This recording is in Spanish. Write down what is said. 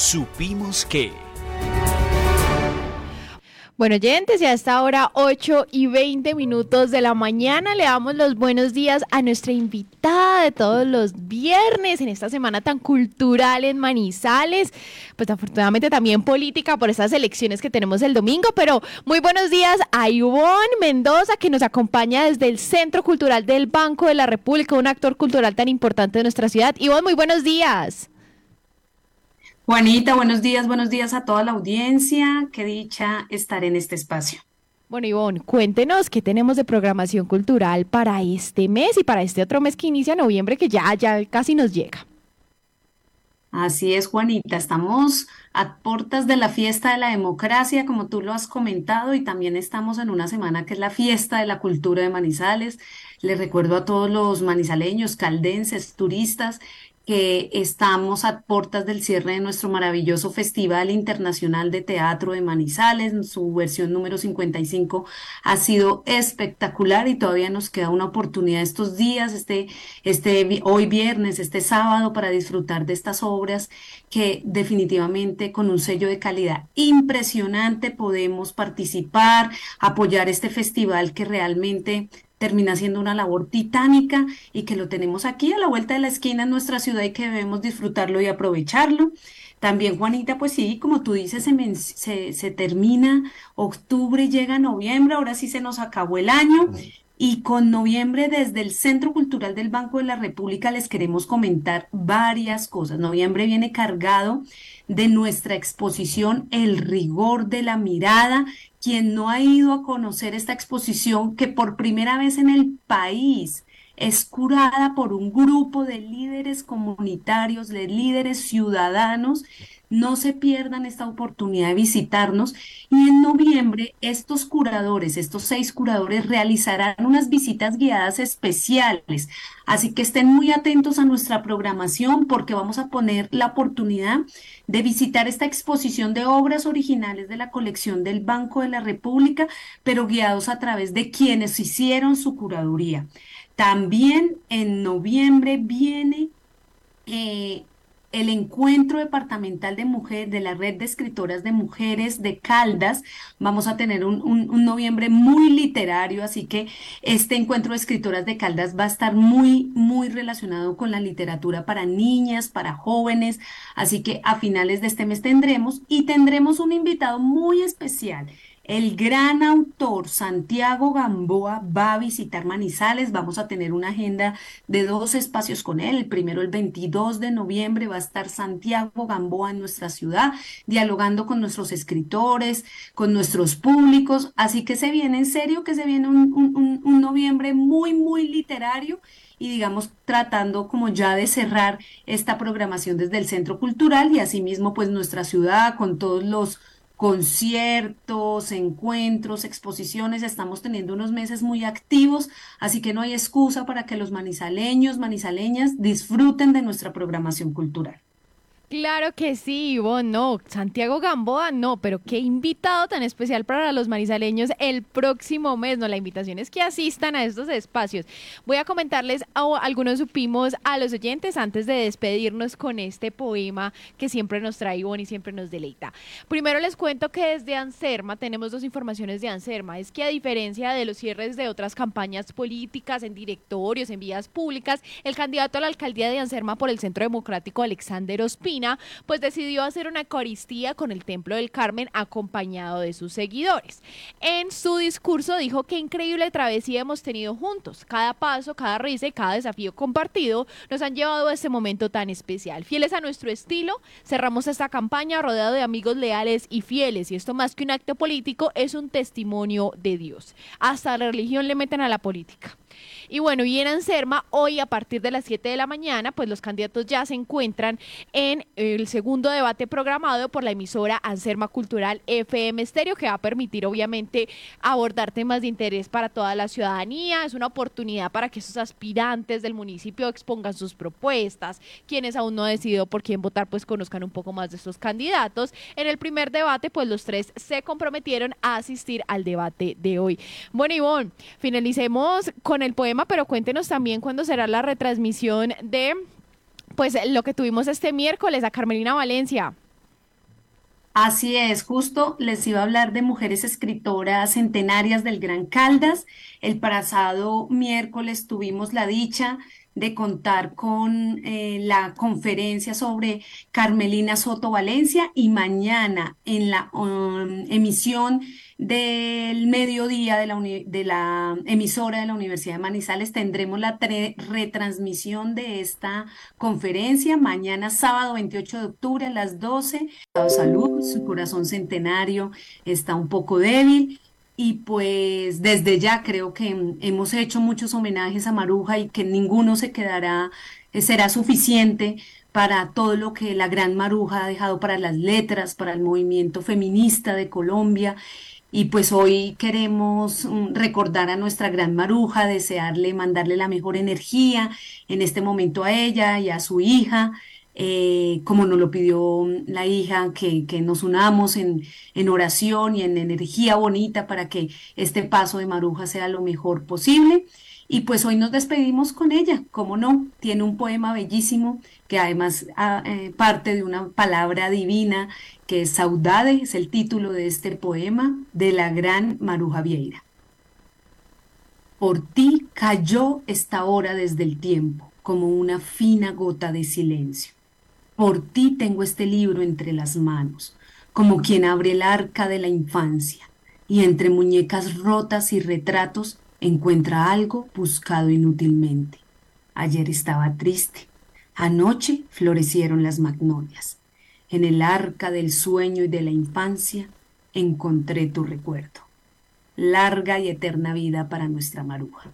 supimos que... Bueno, oyentes, ya está ahora 8 y 20 minutos de la mañana. Le damos los buenos días a nuestra invitada de todos los viernes en esta semana tan cultural en Manizales. Pues afortunadamente también política por estas elecciones que tenemos el domingo. Pero muy buenos días a Ivonne Mendoza, que nos acompaña desde el Centro Cultural del Banco de la República, un actor cultural tan importante de nuestra ciudad. Ivonne, muy buenos días. Juanita, buenos días, buenos días a toda la audiencia. Qué dicha estar en este espacio. Bueno, Ivonne, cuéntenos qué tenemos de programación cultural para este mes y para este otro mes que inicia noviembre, que ya, ya casi nos llega. Así es, Juanita, estamos a puertas de la fiesta de la democracia, como tú lo has comentado, y también estamos en una semana que es la fiesta de la cultura de Manizales. Les recuerdo a todos los manizaleños, caldenses, turistas, que estamos a puertas del cierre de nuestro maravilloso Festival Internacional de Teatro de Manizales. Su versión número 55 ha sido espectacular y todavía nos queda una oportunidad estos días, este, este, hoy viernes, este sábado, para disfrutar de estas obras que definitivamente con un sello de calidad impresionante podemos participar, apoyar este festival que realmente termina siendo una labor titánica y que lo tenemos aquí a la vuelta de la esquina en nuestra ciudad y que debemos disfrutarlo y aprovecharlo. También, Juanita, pues sí, como tú dices, se, se, termina octubre llega noviembre, ahora sí se nos acabó el año. Y con noviembre desde el Centro Cultural del Banco de la República les queremos comentar varias cosas. Noviembre viene cargado de nuestra exposición El rigor de la mirada. Quien no ha ido a conocer esta exposición que por primera vez en el país es curada por un grupo de líderes comunitarios, de líderes ciudadanos no se pierdan esta oportunidad de visitarnos y en noviembre estos curadores, estos seis curadores realizarán unas visitas guiadas especiales. Así que estén muy atentos a nuestra programación porque vamos a poner la oportunidad de visitar esta exposición de obras originales de la colección del Banco de la República, pero guiados a través de quienes hicieron su curaduría. También en noviembre viene eh, el encuentro departamental de mujeres, de la red de escritoras de mujeres de Caldas. Vamos a tener un, un, noviembre muy literario, así que este encuentro de escritoras de Caldas va a estar muy, muy relacionado con la literatura para niñas, para jóvenes. Así que a finales de este mes tendremos y tendremos un invitado muy especial. El gran autor Santiago Gamboa va a visitar Manizales. Vamos a tener una agenda de dos espacios con él. El primero, el 22 de noviembre, va a estar Santiago Gamboa en nuestra ciudad, dialogando con nuestros escritores, con nuestros públicos. Así que se viene en serio, que se viene un, un noviembre muy, muy literario y digamos tratando como ya de cerrar esta programación desde el Centro Cultural y asimismo pues nuestra ciudad con todos los conciertos, encuentros, exposiciones. Estamos teniendo unos meses muy activos, así que no hay excusa para que los manizaleños, manizaleñas disfruten de nuestra programación cultural. Claro que sí, Ivonne, no, Santiago Gamboa no, pero qué invitado tan especial para los manizaleños el próximo mes, no, la invitación es que asistan a estos espacios. Voy a comentarles a, algunos supimos a los oyentes antes de despedirnos con este poema que siempre nos trae Ivonne y siempre nos deleita. Primero les cuento que desde Anserma tenemos dos informaciones de Anserma, es que a diferencia de los cierres de otras campañas políticas en directorios, en vías públicas, el candidato a la alcaldía de Anserma por el Centro Democrático, Alexander Ospina, pues decidió hacer una Eucaristía con el Templo del Carmen acompañado de sus seguidores. En su discurso dijo que increíble travesía hemos tenido juntos. Cada paso, cada risa y cada desafío compartido nos han llevado a este momento tan especial. Fieles a nuestro estilo, cerramos esta campaña rodeado de amigos leales y fieles y esto más que un acto político es un testimonio de Dios. Hasta la religión le meten a la política. Y bueno, y en Anserma, hoy a partir de las 7 de la mañana, pues los candidatos ya se encuentran en el segundo debate programado por la emisora Anserma Cultural FM Stereo, que va a permitir obviamente abordar temas de interés para toda la ciudadanía. Es una oportunidad para que esos aspirantes del municipio expongan sus propuestas. Quienes aún no han decidido por quién votar, pues conozcan un poco más de estos candidatos. En el primer debate, pues los tres se comprometieron a asistir al debate de hoy. Bueno, Ivonne, finalicemos con el poema pero cuéntenos también cuándo será la retransmisión de pues lo que tuvimos este miércoles a Carmelina Valencia. Así es, justo les iba a hablar de mujeres escritoras centenarias del Gran Caldas. El pasado miércoles tuvimos la dicha de contar con eh, la conferencia sobre Carmelina Soto Valencia y mañana en la um, emisión del mediodía de la, de la emisora de la Universidad de Manizales tendremos la retransmisión de esta conferencia mañana sábado 28 de octubre a las 12. Salud, su corazón centenario está un poco débil y pues desde ya creo que hemos hecho muchos homenajes a Maruja y que ninguno se quedará, eh, será suficiente para todo lo que la gran Maruja ha dejado para las letras, para el movimiento feminista de Colombia. Y pues hoy queremos mm, recordar a nuestra gran Maruja, desearle, mandarle la mejor energía en este momento a ella y a su hija eh, como nos lo pidió la hija, que, nos unamos en, en, oración y en energía bonita para que este paso de Maruja sea lo mejor posible. Y pues hoy nos despedimos con ella, como no, tiene un poema bellísimo que además ah, eh, parte de una palabra divina que es Saudade, es el título de este poema de la gran Maruja Vieira. Por ti cayó esta hora desde el tiempo, como una fina gota de silencio por ti tengo este libro entre las manos, como quien abre el arca de la infancia, y entre muñecas rotas y retratos encuentra algo buscado inútilmente. Ayer estaba triste, anoche florecieron las magnolias. En el arca del sueño y de la infancia encontré tu recuerdo. Larga y eterna vida para nuestra maruja.